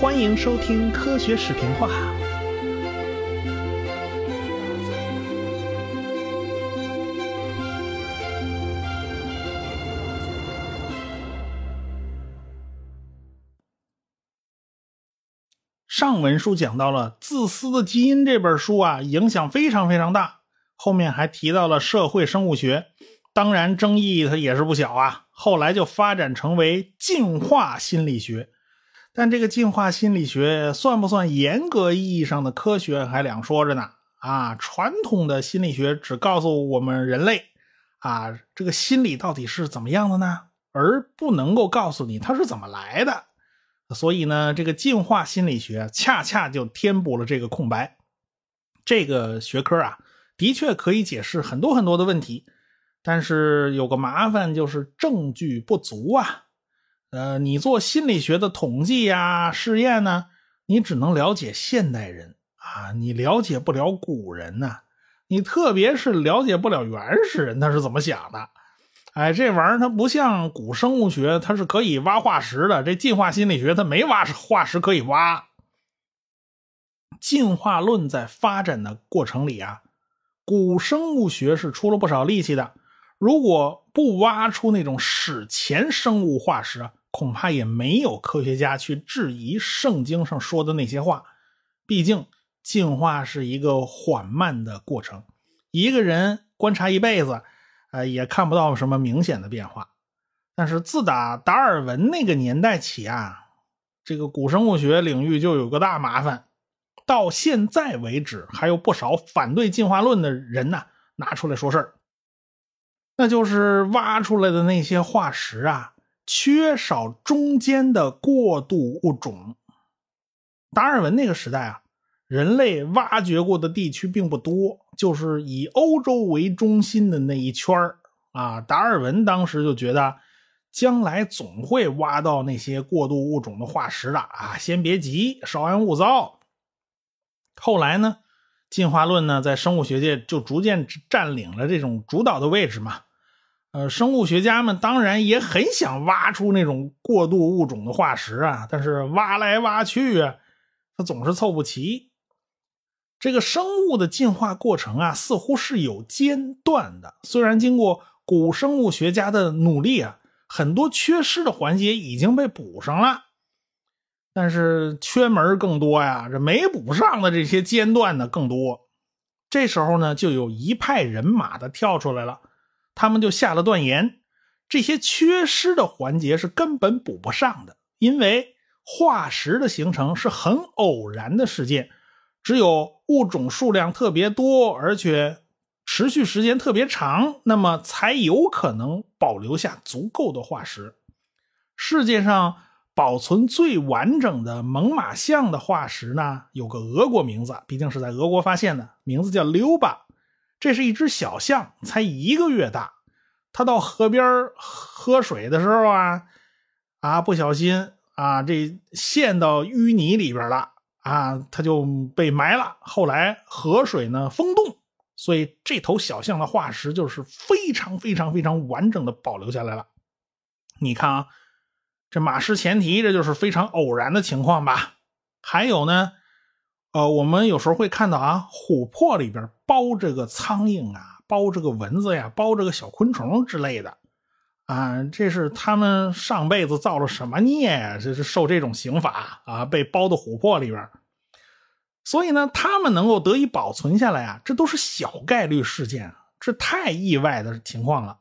欢迎收听科学视频化。上文书讲到了《自私的基因》这本书啊，影响非常非常大。后面还提到了社会生物学，当然争议它也是不小啊。后来就发展成为进化心理学。但这个进化心理学算不算严格意义上的科学，还两说着呢。啊，传统的心理学只告诉我们人类，啊，这个心理到底是怎么样的呢？而不能够告诉你它是怎么来的。所以呢，这个进化心理学恰恰就填补了这个空白。这个学科啊，的确可以解释很多很多的问题，但是有个麻烦就是证据不足啊。呃，你做心理学的统计呀、试验呢，你只能了解现代人啊，你了解不了古人呐，你特别是了解不了原始人他是怎么想的。哎，这玩意儿它不像古生物学，它是可以挖化石的。这进化心理学它没挖化石可以挖。进化论在发展的过程里啊，古生物学是出了不少力气的。如果不挖出那种史前生物化石啊。恐怕也没有科学家去质疑圣经上说的那些话。毕竟进化是一个缓慢的过程，一个人观察一辈子，呃，也看不到什么明显的变化。但是自打达尔文那个年代起啊，这个古生物学领域就有个大麻烦，到现在为止还有不少反对进化论的人呢拿出来说事儿，那就是挖出来的那些化石啊。缺少中间的过渡物种。达尔文那个时代啊，人类挖掘过的地区并不多，就是以欧洲为中心的那一圈啊。达尔文当时就觉得，将来总会挖到那些过渡物种的化石的啊，先别急，稍安勿躁。后来呢，进化论呢，在生物学界就逐渐占领了这种主导的位置嘛。呃，生物学家们当然也很想挖出那种过渡物种的化石啊，但是挖来挖去啊，它总是凑不齐。这个生物的进化过程啊，似乎是有间断的。虽然经过古生物学家的努力啊，很多缺失的环节已经被补上了，但是缺门更多呀。这没补上的这些间断的更多。这时候呢，就有一派人马的跳出来了。他们就下了断言，这些缺失的环节是根本补不上的，因为化石的形成是很偶然的事件，只有物种数量特别多，而且持续时间特别长，那么才有可能保留下足够的化石。世界上保存最完整的猛犸象的化石呢，有个俄国名字，毕竟是在俄国发现的，名字叫溜巴。这是一只小象，才一个月大。它到河边喝水的时候啊，啊，不小心啊，这陷到淤泥里边了啊，它就被埋了。后来河水呢封冻，所以这头小象的化石就是非常非常非常完整的保留下来了。你看啊，这马失前蹄，这就是非常偶然的情况吧？还有呢？呃，我们有时候会看到啊，琥珀里边包着个苍蝇啊，包着个蚊子呀，包着个小昆虫之类的，啊，这是他们上辈子造了什么孽呀？这是受这种刑罚啊，被包到琥珀里边。所以呢，他们能够得以保存下来啊，这都是小概率事件，这太意外的情况了。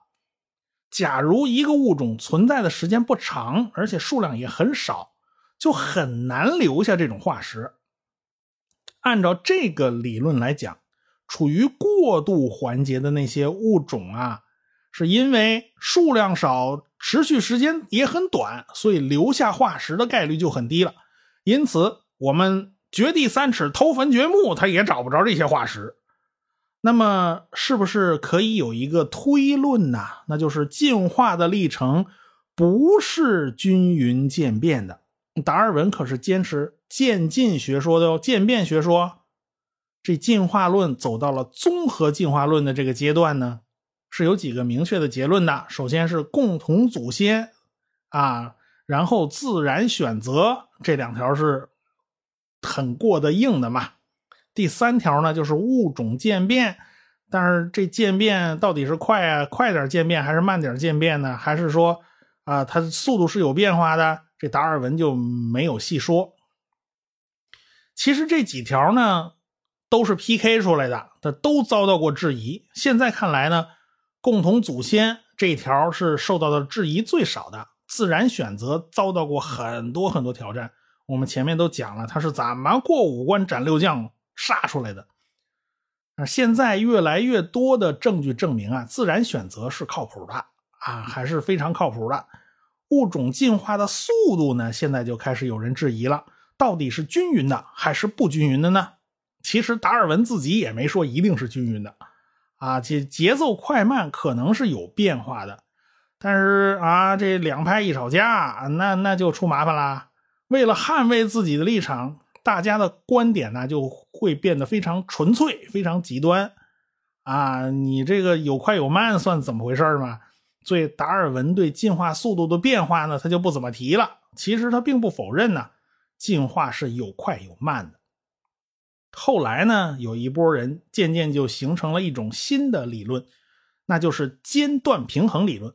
假如一个物种存在的时间不长，而且数量也很少，就很难留下这种化石。按照这个理论来讲，处于过渡环节的那些物种啊，是因为数量少、持续时间也很短，所以留下化石的概率就很低了。因此，我们掘地三尺、偷坟掘墓，他也找不着这些化石。那么，是不是可以有一个推论呢？那就是进化的历程不是均匀渐变的。达尔文可是坚持渐进学说的哦，渐变学说。这进化论走到了综合进化论的这个阶段呢，是有几个明确的结论的。首先是共同祖先啊，然后自然选择这两条是很过得硬的嘛。第三条呢，就是物种渐变，但是这渐变到底是快啊，快点渐变还是慢点渐变呢？还是说啊，它速度是有变化的？这达尔文就没有细说。其实这几条呢，都是 PK 出来的，它都遭到过质疑。现在看来呢，共同祖先这条是受到的质疑最少的，自然选择遭到过很多很多挑战。我们前面都讲了，他是怎么过五关斩六将。杀出来的，啊，现在越来越多的证据证明啊，自然选择是靠谱的啊，还是非常靠谱的。物种进化的速度呢，现在就开始有人质疑了，到底是均匀的还是不均匀的呢？其实达尔文自己也没说一定是均匀的，啊，节节奏快慢可能是有变化的，但是啊，这两派一吵架，那那就出麻烦啦。为了捍卫自己的立场。大家的观点呢就会变得非常纯粹、非常极端，啊，你这个有快有慢算怎么回事嘛？所以达尔文对进化速度的变化呢，他就不怎么提了。其实他并不否认呢，进化是有快有慢的。后来呢，有一波人渐渐就形成了一种新的理论，那就是间断平衡理论。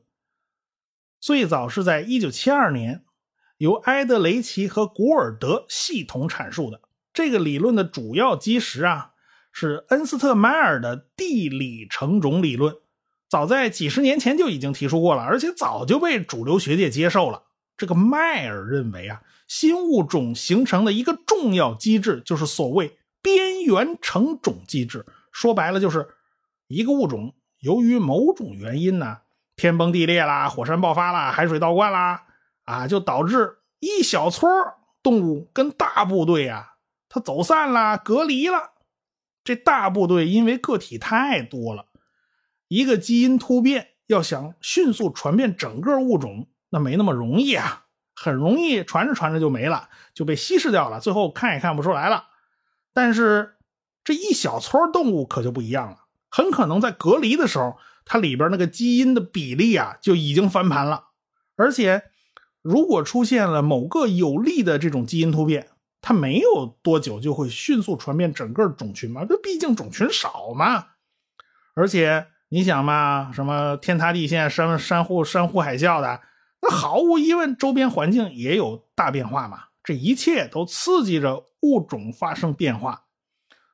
最早是在一九七二年。由埃德雷奇和古尔德系统阐述的这个理论的主要基石啊，是恩斯特迈尔的地理成种理论。早在几十年前就已经提出过了，而且早就被主流学界接受了。这个迈尔认为啊，新物种形成的一个重要机制就是所谓边缘成种机制。说白了，就是一个物种由于某种原因呢，天崩地裂啦，火山爆发啦，海水倒灌啦。啊，就导致一小撮动物跟大部队啊，它走散啦，隔离了。这大部队因为个体太多了，一个基因突变要想迅速传遍整个物种，那没那么容易啊，很容易传着传着就没了，就被稀释掉了，最后看也看不出来了。但是这一小撮动物可就不一样了，很可能在隔离的时候，它里边那个基因的比例啊就已经翻盘了，而且。如果出现了某个有利的这种基因突变，它没有多久就会迅速传遍整个种群嘛？这毕竟种群少嘛。而且你想嘛，什么天塌地陷、山山呼山呼海啸的，那毫无疑问，周边环境也有大变化嘛。这一切都刺激着物种发生变化，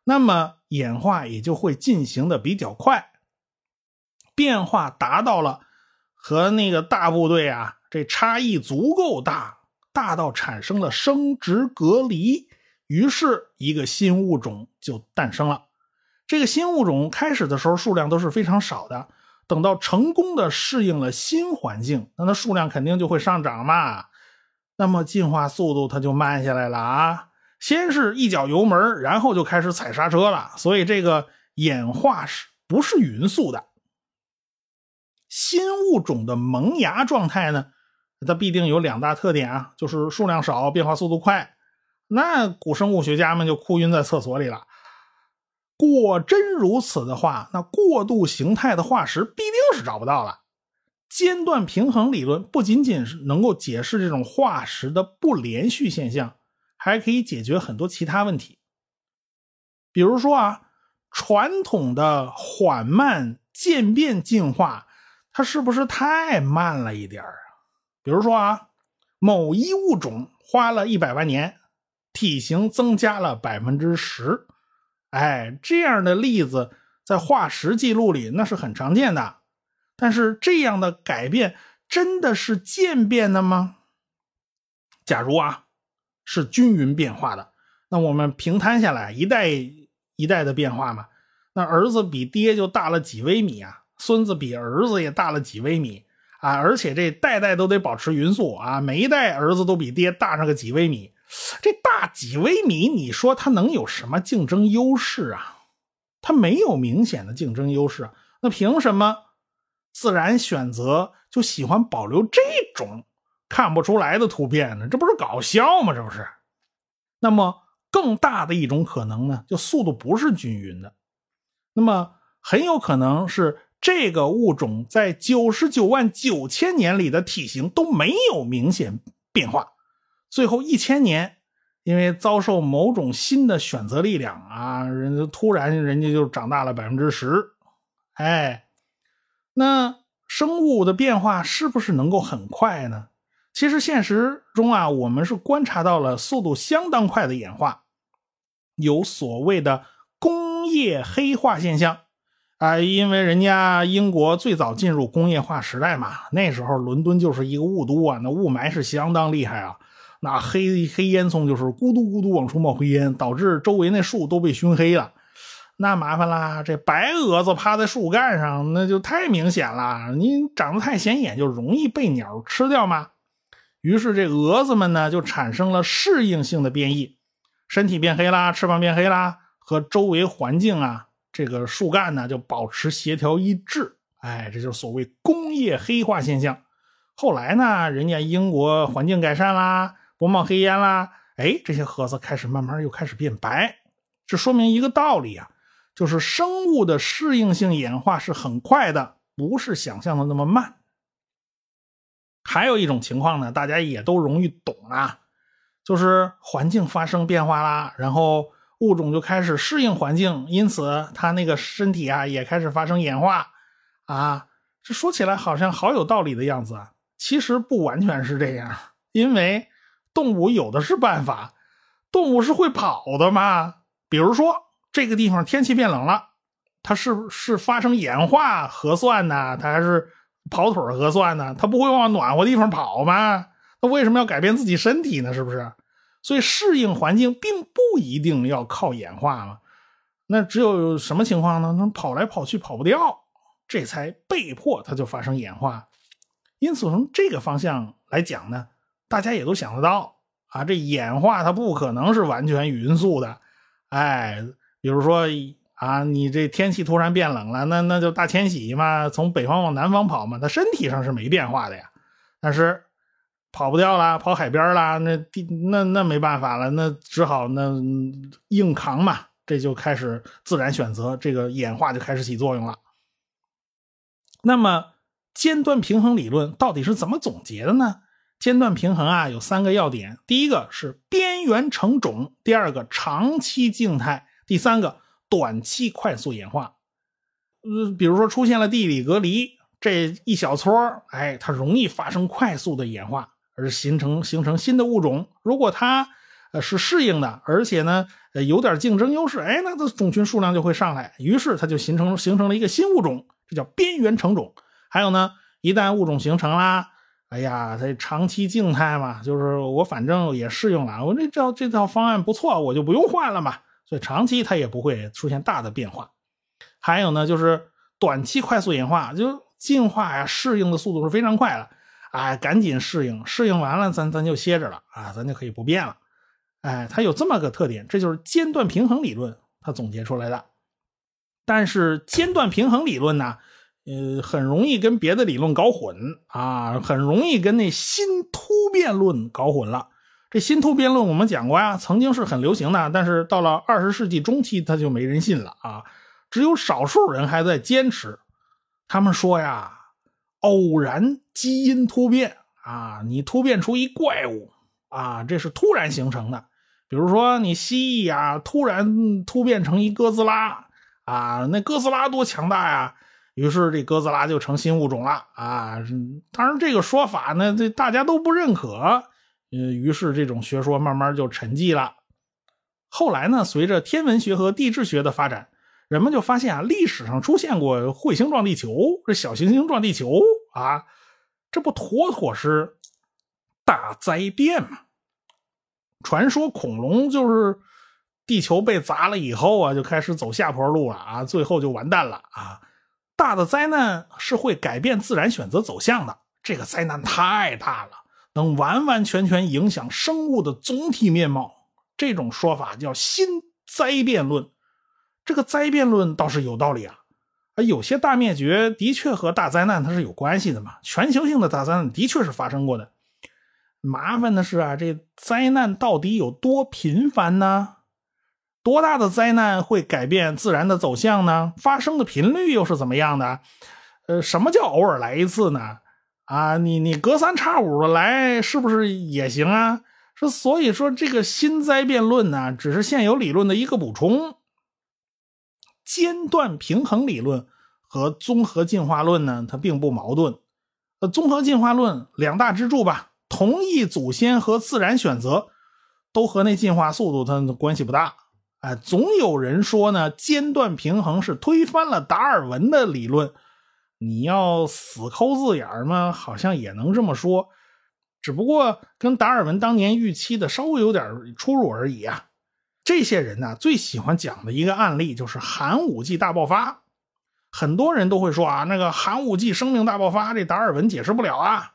那么演化也就会进行的比较快。变化达到了和那个大部队啊。这差异足够大，大到产生了生殖隔离，于是一个新物种就诞生了。这个新物种开始的时候数量都是非常少的，等到成功的适应了新环境，那它数量肯定就会上涨嘛。那么进化速度它就慢下来了啊，先是一脚油门，然后就开始踩刹车了。所以这个演化是不是匀速的？新物种的萌芽状态呢？它必定有两大特点啊，就是数量少，变化速度快。那古生物学家们就哭晕在厕所里了。果真如此的话，那过渡形态的化石必定是找不到了。间断平衡理论不仅仅是能够解释这种化石的不连续现象，还可以解决很多其他问题。比如说啊，传统的缓慢渐变进化，它是不是太慢了一点儿？比如说啊，某一物种花了一百万年，体型增加了百分之十，哎，这样的例子在化石记录里那是很常见的。但是这样的改变真的是渐变的吗？假如啊是均匀变化的，那我们平摊下来一代一代的变化嘛，那儿子比爹就大了几微米啊，孙子比儿子也大了几微米。啊，而且这代代都得保持匀速啊，每一代儿子都比爹大上个几微米，这大几微米，你说它能有什么竞争优势啊？它没有明显的竞争优势，那凭什么自然选择就喜欢保留这种看不出来的突变呢？这不是搞笑吗？这不是？那么更大的一种可能呢，就速度不是均匀的，那么很有可能是。这个物种在九十九万九千年里的体型都没有明显变化，最后一千年，因为遭受某种新的选择力量啊，人家突然人家就长大了百分之十，哎，那生物的变化是不是能够很快呢？其实现实中啊，我们是观察到了速度相当快的演化，有所谓的工业黑化现象。啊，因为人家英国最早进入工业化时代嘛，那时候伦敦就是一个雾都啊，那雾霾是相当厉害啊，那黑黑烟囱就是咕嘟咕嘟往出冒黑烟，导致周围那树都被熏黑了，那麻烦啦，这白蛾子趴在树干上，那就太明显了，你长得太显眼就容易被鸟吃掉嘛。于是这蛾子们呢就产生了适应性的变异，身体变黑啦，翅膀变黑啦，和周围环境啊。这个树干呢就保持协调一致，哎，这就是所谓工业黑化现象。后来呢，人家英国环境改善啦，不冒黑烟啦，哎，这些盒子开始慢慢又开始变白。这说明一个道理啊，就是生物的适应性演化是很快的，不是想象的那么慢。还有一种情况呢，大家也都容易懂啊，就是环境发生变化啦，然后。物种就开始适应环境，因此它那个身体啊也开始发生演化，啊，这说起来好像好有道理的样子啊，其实不完全是这样，因为动物有的是办法，动物是会跑的嘛。比如说这个地方天气变冷了，它是是发生演化核算呢，它还是跑腿核算呢？它不会往暖和地方跑吗？那为什么要改变自己身体呢？是不是？所以适应环境并不一定要靠演化嘛，那只有什么情况呢？那跑来跑去跑不掉，这才被迫它就发生演化。因此从这个方向来讲呢，大家也都想得到啊，这演化它不可能是完全匀速的。哎，比如说啊，你这天气突然变冷了，那那就大迁徙嘛，从北方往南方跑嘛，它身体上是没变化的呀，但是。跑不掉了，跑海边了，那那那没办法了，那只好那硬扛嘛。这就开始自然选择，这个演化就开始起作用了。那么尖端平衡理论到底是怎么总结的呢？间断平衡啊有三个要点：第一个是边缘成种，第二个长期静态，第三个短期快速演化。呃，比如说出现了地理隔离，这一小撮哎，它容易发生快速的演化。而形成形成新的物种，如果它呃是适应的，而且呢呃有点竞争优势，哎，那它种群数量就会上来，于是它就形成形成了一个新物种，这叫边缘成种。还有呢，一旦物种形成啦，哎呀，它长期静态嘛，就是我反正也适应了，我这套这套方案不错，我就不用换了嘛，所以长期它也不会出现大的变化。还有呢，就是短期快速演化，就进化呀，适应的速度是非常快的。哎，赶紧适应，适应完了，咱咱就歇着了啊，咱就可以不变了。哎，它有这么个特点，这就是间断平衡理论它总结出来的。但是间断平衡理论呢，呃，很容易跟别的理论搞混啊，很容易跟那新突变论搞混了。这新突变论我们讲过呀，曾经是很流行的，但是到了二十世纪中期，它就没人信了啊，只有少数人还在坚持。他们说呀。偶然基因突变啊，你突变出一怪物啊，这是突然形成的。比如说你蜥蜴呀，突然突变成一哥斯拉啊，那哥斯拉多强大呀！于是这哥斯拉就成新物种了啊。当然这个说法呢，这大家都不认可，呃，于是这种学说慢慢就沉寂了。后来呢，随着天文学和地质学的发展。人们就发现啊，历史上出现过彗星撞地球，这小行星撞地球啊，这不妥妥是大灾变吗？传说恐龙就是地球被砸了以后啊，就开始走下坡路了啊，最后就完蛋了啊！大的灾难是会改变自然选择走向的，这个灾难太大了，能完完全全影响生物的总体面貌。这种说法叫新灾变论。这个灾变论倒是有道理啊，啊，有些大灭绝的确和大灾难它是有关系的嘛，全球性的大灾难的确是发生过的。麻烦的是啊，这灾难到底有多频繁呢？多大的灾难会改变自然的走向呢？发生的频率又是怎么样的？呃，什么叫偶尔来一次呢？啊，你你隔三差五的来，是不是也行啊？说所以说这个新灾变论呢，只是现有理论的一个补充。间断平衡理论和综合进化论呢，它并不矛盾。呃，综合进化论两大支柱吧，同一祖先和自然选择，都和那进化速度它关系不大。哎，总有人说呢，间断平衡是推翻了达尔文的理论。你要死抠字眼嘛，好像也能这么说。只不过跟达尔文当年预期的稍微有点出入而已啊。这些人呢，最喜欢讲的一个案例就是寒武纪大爆发。很多人都会说啊，那个寒武纪生命大爆发，这达尔文解释不了啊。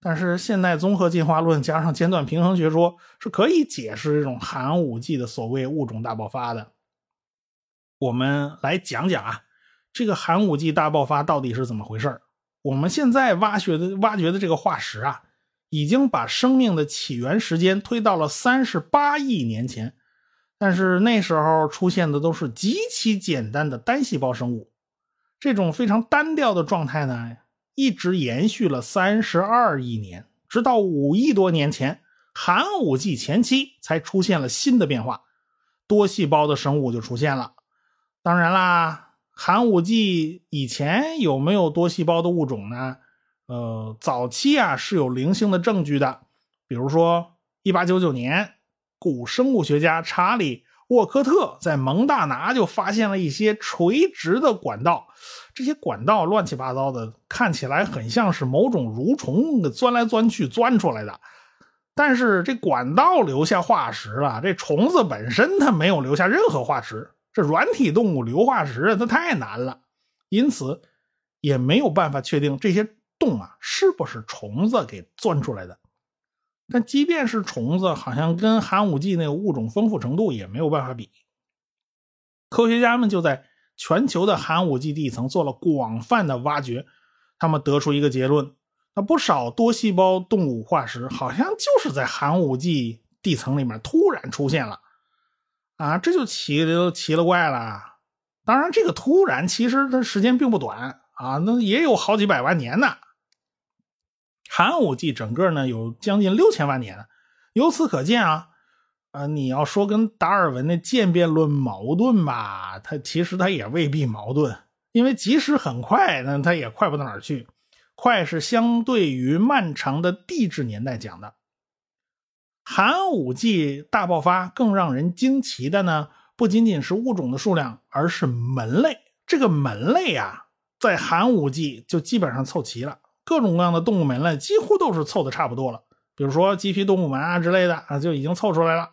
但是现代综合进化论加上间断平衡学说是可以解释这种寒武纪的所谓物种大爆发的。我们来讲讲啊，这个寒武纪大爆发到底是怎么回事我们现在挖掘的挖掘的这个化石啊，已经把生命的起源时间推到了三十八亿年前，但是那时候出现的都是极其简单的单细胞生物。这种非常单调的状态呢，一直延续了三十二亿年，直到五亿多年前，寒武纪前期才出现了新的变化，多细胞的生物就出现了。当然啦，寒武纪以前有没有多细胞的物种呢？呃，早期啊是有零星的证据的，比如说一八九九年，古生物学家查理。沃科特在蒙大拿就发现了一些垂直的管道，这些管道乱七八糟的，看起来很像是某种蠕虫钻来钻去钻出来的。但是这管道留下化石了，这虫子本身它没有留下任何化石。这软体动物留化石它太难了，因此也没有办法确定这些洞啊是不是虫子给钻出来的。但即便是虫子，好像跟寒武纪那个物种丰富程度也没有办法比。科学家们就在全球的寒武纪地层做了广泛的挖掘，他们得出一个结论：那不少多细胞动物化石好像就是在寒武纪地层里面突然出现了。啊，这就奇了奇了怪了。当然，这个突然其实它时间并不短啊，那也有好几百万年呢。寒武纪整个呢有将近六千万年，由此可见啊，啊，你要说跟达尔文的渐变论矛盾吧，它其实它也未必矛盾，因为即使很快，那它也快不到哪儿去。快是相对于漫长的地质年代讲的。寒武纪大爆发更让人惊奇的呢，不仅仅是物种的数量，而是门类。这个门类啊，在寒武纪就基本上凑齐了。各种各样的动物门类几乎都是凑的差不多了，比如说棘皮动物门啊之类的啊，就已经凑出来了，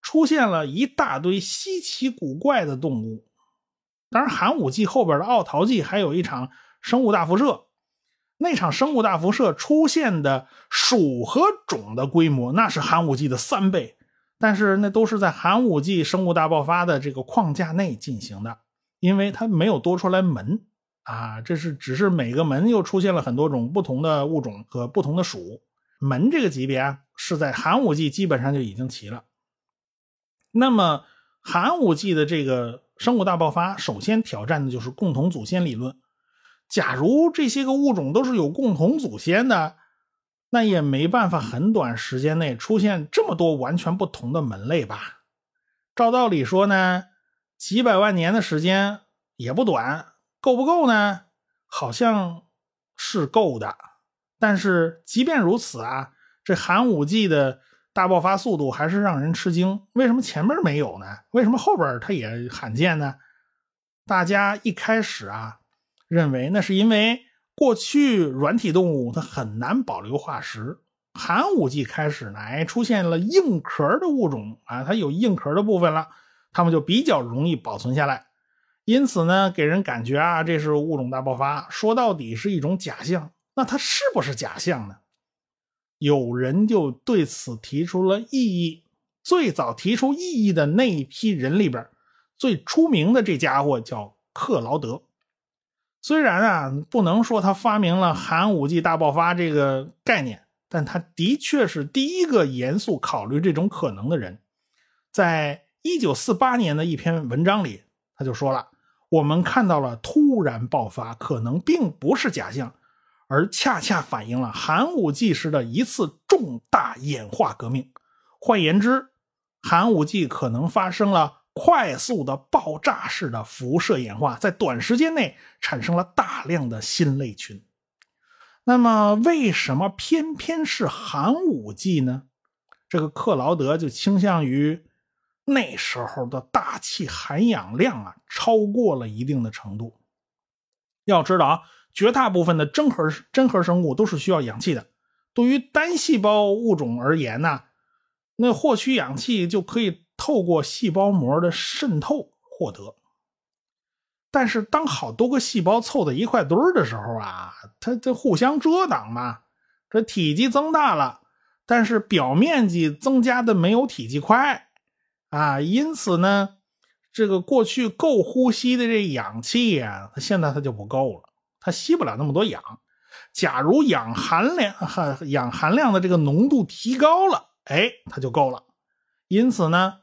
出现了一大堆稀奇古怪的动物。当然，寒武纪后边的奥陶纪还有一场生物大辐射，那场生物大辐射出现的属和种的规模那是寒武纪的三倍，但是那都是在寒武纪生物大爆发的这个框架内进行的，因为它没有多出来门。啊，这是只是每个门又出现了很多种不同的物种和不同的属门，这个级别啊是在寒武纪基本上就已经齐了。那么寒武纪的这个生物大爆发，首先挑战的就是共同祖先理论。假如这些个物种都是有共同祖先的，那也没办法很短时间内出现这么多完全不同的门类吧？照道理说呢，几百万年的时间也不短。够不够呢？好像是够的，但是即便如此啊，这寒武纪的大爆发速度还是让人吃惊。为什么前面没有呢？为什么后边它也罕见呢？大家一开始啊，认为那是因为过去软体动物它很难保留化石，寒武纪开始呢，哎，出现了硬壳的物种啊，它有硬壳的部分了，它们就比较容易保存下来。因此呢，给人感觉啊，这是物种大爆发，说到底是一种假象。那它是不是假象呢？有人就对此提出了异议。最早提出异议的那一批人里边，最出名的这家伙叫克劳德。虽然啊，不能说他发明了寒武纪大爆发这个概念，但他的确是第一个严肃考虑这种可能的人。在一九四八年的一篇文章里，他就说了。我们看到了突然爆发，可能并不是假象，而恰恰反映了寒武纪时的一次重大演化革命。换言之，寒武纪可能发生了快速的爆炸式的辐射演化，在短时间内产生了大量的新类群。那么，为什么偏偏是寒武纪呢？这个克劳德就倾向于那时候的大气含氧量啊，超过了一定的程度。要知道啊，绝大部分的真核真核生物都是需要氧气的。对于单细胞物种而言呢，那获取氧气就可以透过细胞膜的渗透获得。但是，当好多个细胞凑在一块堆儿的时候啊，它这互相遮挡嘛，这体积增大了。但是表面积增加的没有体积快啊，因此呢，这个过去够呼吸的这氧气呀，它现在它就不够了，它吸不了那么多氧。假如氧含量哈氧含量的这个浓度提高了，哎，它就够了。因此呢，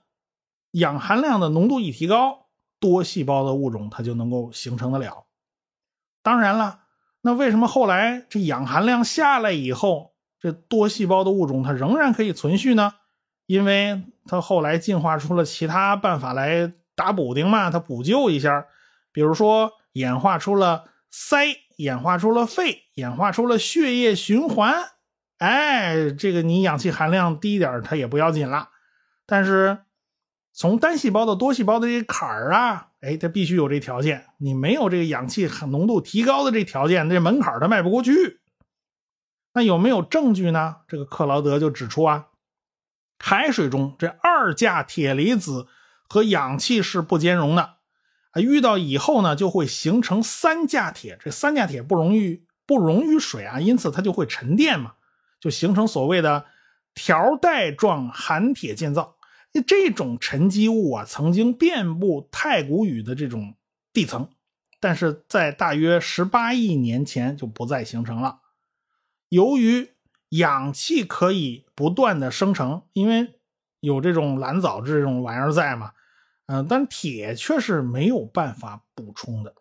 氧含量的浓度一提高，多细胞的物种它就能够形成的了。当然了，那为什么后来这氧含量下来以后？这多细胞的物种，它仍然可以存续呢，因为它后来进化出了其他办法来打补丁嘛，它补救一下，比如说演化出了鳃，演化出了肺，演化出了血液循环。哎，这个你氧气含量低一点，它也不要紧了。但是从单细胞到多细胞的这坎儿啊，哎，它必须有这条件，你没有这个氧气浓度提高的这条件，这门槛它迈不过去。那有没有证据呢？这个克劳德就指出啊，海水中这二价铁离子和氧气是不兼容的啊，遇到以后呢就会形成三价铁，这三价铁不溶于不溶于水啊，因此它就会沉淀嘛，就形成所谓的条带状含铁建造。这种沉积物啊，曾经遍布太古宇的这种地层，但是在大约十八亿年前就不再形成了。由于氧气可以不断的生成，因为有这种蓝藻这种玩意儿在嘛，嗯，但铁却是没有办法补充的。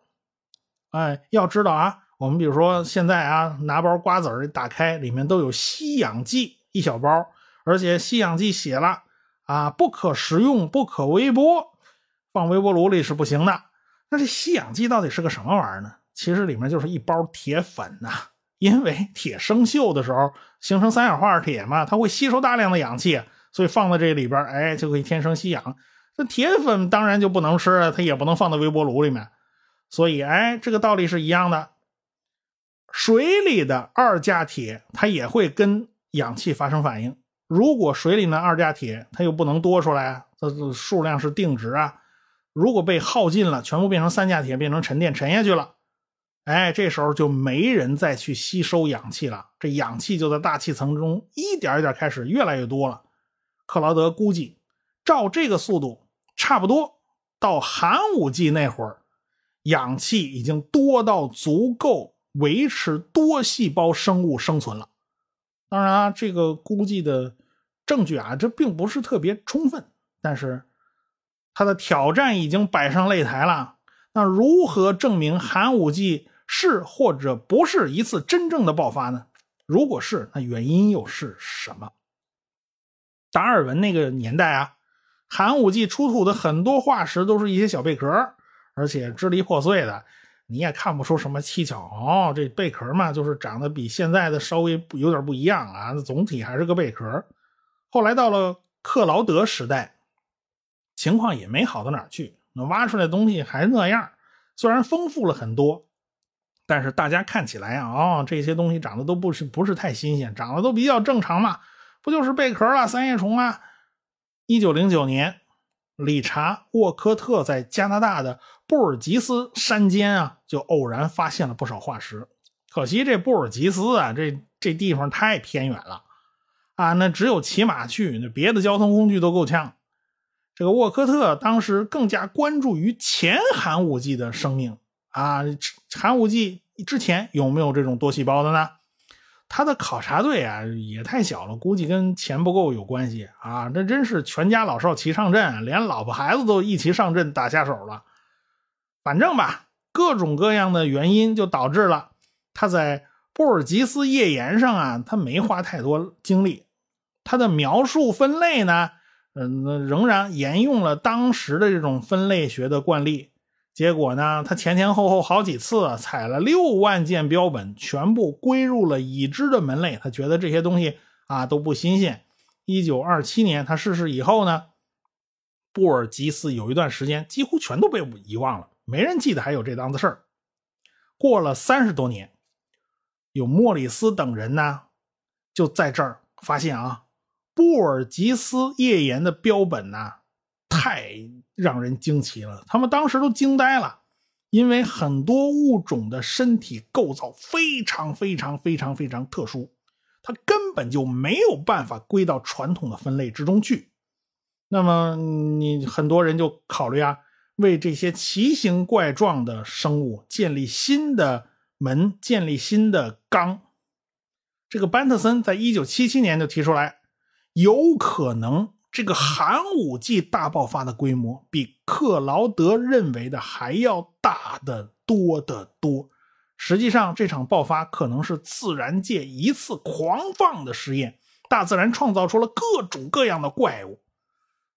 哎，要知道啊，我们比如说现在啊，拿包瓜子儿打开，里面都有吸氧剂一小包，而且吸氧剂写了啊，不可食用，不可微波，放微波炉里是不行的。那这吸氧剂到底是个什么玩意儿呢？其实里面就是一包铁粉呐。因为铁生锈的时候形成三氧化二铁嘛，它会吸收大量的氧气，所以放在这里边，哎，就可以天生吸氧。那铁粉当然就不能吃，它也不能放在微波炉里面。所以，哎，这个道理是一样的。水里的二价铁它也会跟氧气发生反应。如果水里的二价铁它又不能多出来，它的数量是定值啊。如果被耗尽了，全部变成三价铁，变成沉淀沉下去了。哎，这时候就没人再去吸收氧气了，这氧气就在大气层中一点一点开始越来越多了。克劳德估计，照这个速度，差不多到寒武纪那会儿，氧气已经多到足够维持多细胞生物生存了。当然啊，这个估计的证据啊，这并不是特别充分，但是他的挑战已经摆上擂台了。那如何证明寒武纪？是或者不是一次真正的爆发呢？如果是，那原因又是什么？达尔文那个年代啊，寒武纪出土的很多化石都是一些小贝壳，而且支离破碎的，你也看不出什么蹊跷哦。这贝壳嘛，就是长得比现在的稍微有点不一样啊，总体还是个贝壳。后来到了克劳德时代，情况也没好到哪去，那挖出来东西还那样，虽然丰富了很多。但是大家看起来啊，哦，这些东西长得都不是不是太新鲜，长得都比较正常嘛，不就是贝壳啊、三叶虫啊？一九零九年，理查沃科特在加拿大的布尔吉斯山间啊，就偶然发现了不少化石。可惜这布尔吉斯啊，这这地方太偏远了啊，那只有骑马去，那别的交通工具都够呛。这个沃科特当时更加关注于前寒武纪的生命。啊，寒武纪之前有没有这种多细胞的呢？他的考察队啊也太小了，估计跟钱不够有关系啊。这真是全家老少齐上阵，连老婆孩子都一起上阵打下手了。反正吧，各种各样的原因就导致了他在布尔吉斯页岩上啊，他没花太多精力，他的描述分类呢，嗯，仍然沿用了当时的这种分类学的惯例。结果呢，他前前后后好几次采了六万件标本，全部归入了已知的门类。他觉得这些东西啊都不新鲜。一九二七年他逝世以后呢，布尔吉斯有一段时间几乎全都被遗忘了，没人记得还有这档子事儿。过了三十多年，有莫里斯等人呢，就在这儿发现啊，布尔吉斯页岩的标本呢，太。让人惊奇了，他们当时都惊呆了，因为很多物种的身体构造非常非常非常非常特殊，它根本就没有办法归到传统的分类之中去。那么，你很多人就考虑啊，为这些奇形怪状的生物建立新的门，建立新的纲。这个班特森在一九七七年就提出来，有可能。这个寒武纪大爆发的规模比克劳德认为的还要大得多得多。实际上，这场爆发可能是自然界一次狂放的实验，大自然创造出了各种各样的怪物。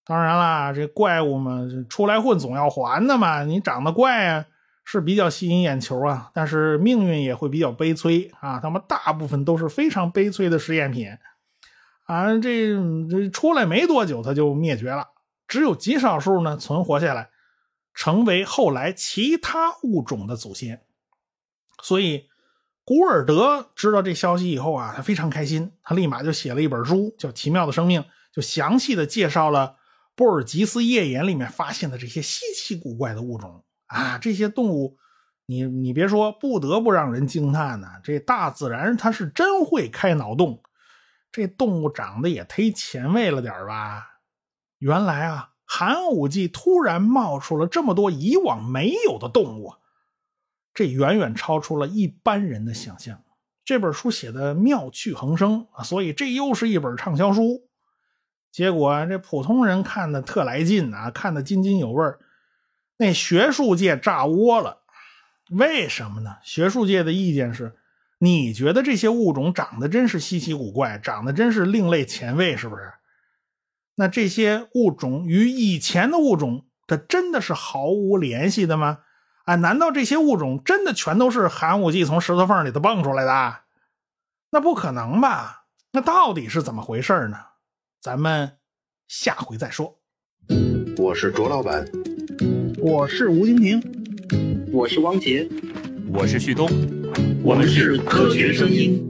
当然啦，这怪物嘛，出来混总要还的嘛。你长得怪啊，是比较吸引眼球啊，但是命运也会比较悲催啊。他们大部分都是非常悲催的实验品。啊，这这出来没多久，它就灭绝了，只有极少数呢存活下来，成为后来其他物种的祖先。所以，古尔德知道这消息以后啊，他非常开心，他立马就写了一本书，叫《奇妙的生命》，就详细的介绍了布尔吉斯页岩里面发现的这些稀奇古怪的物种啊，这些动物，你你别说，不得不让人惊叹呐，这大自然它是真会开脑洞。这动物长得也忒前卫了点吧？原来啊，寒武纪突然冒出了这么多以往没有的动物，这远远超出了一般人的想象。这本书写的妙趣横生啊，所以这又是一本畅销书。结果这普通人看的特来劲啊，看的津津有味那学术界炸窝了，为什么呢？学术界的意见是。你觉得这些物种长得真是稀奇古怪，长得真是另类前卫，是不是？那这些物种与以前的物种，它真的是毫无联系的吗？啊，难道这些物种真的全都是寒武纪从石头缝里头蹦出来的？那不可能吧？那到底是怎么回事呢？咱们下回再说。我是卓老板，我是吴金平，我是汪杰，我是旭东。我们是科学声音。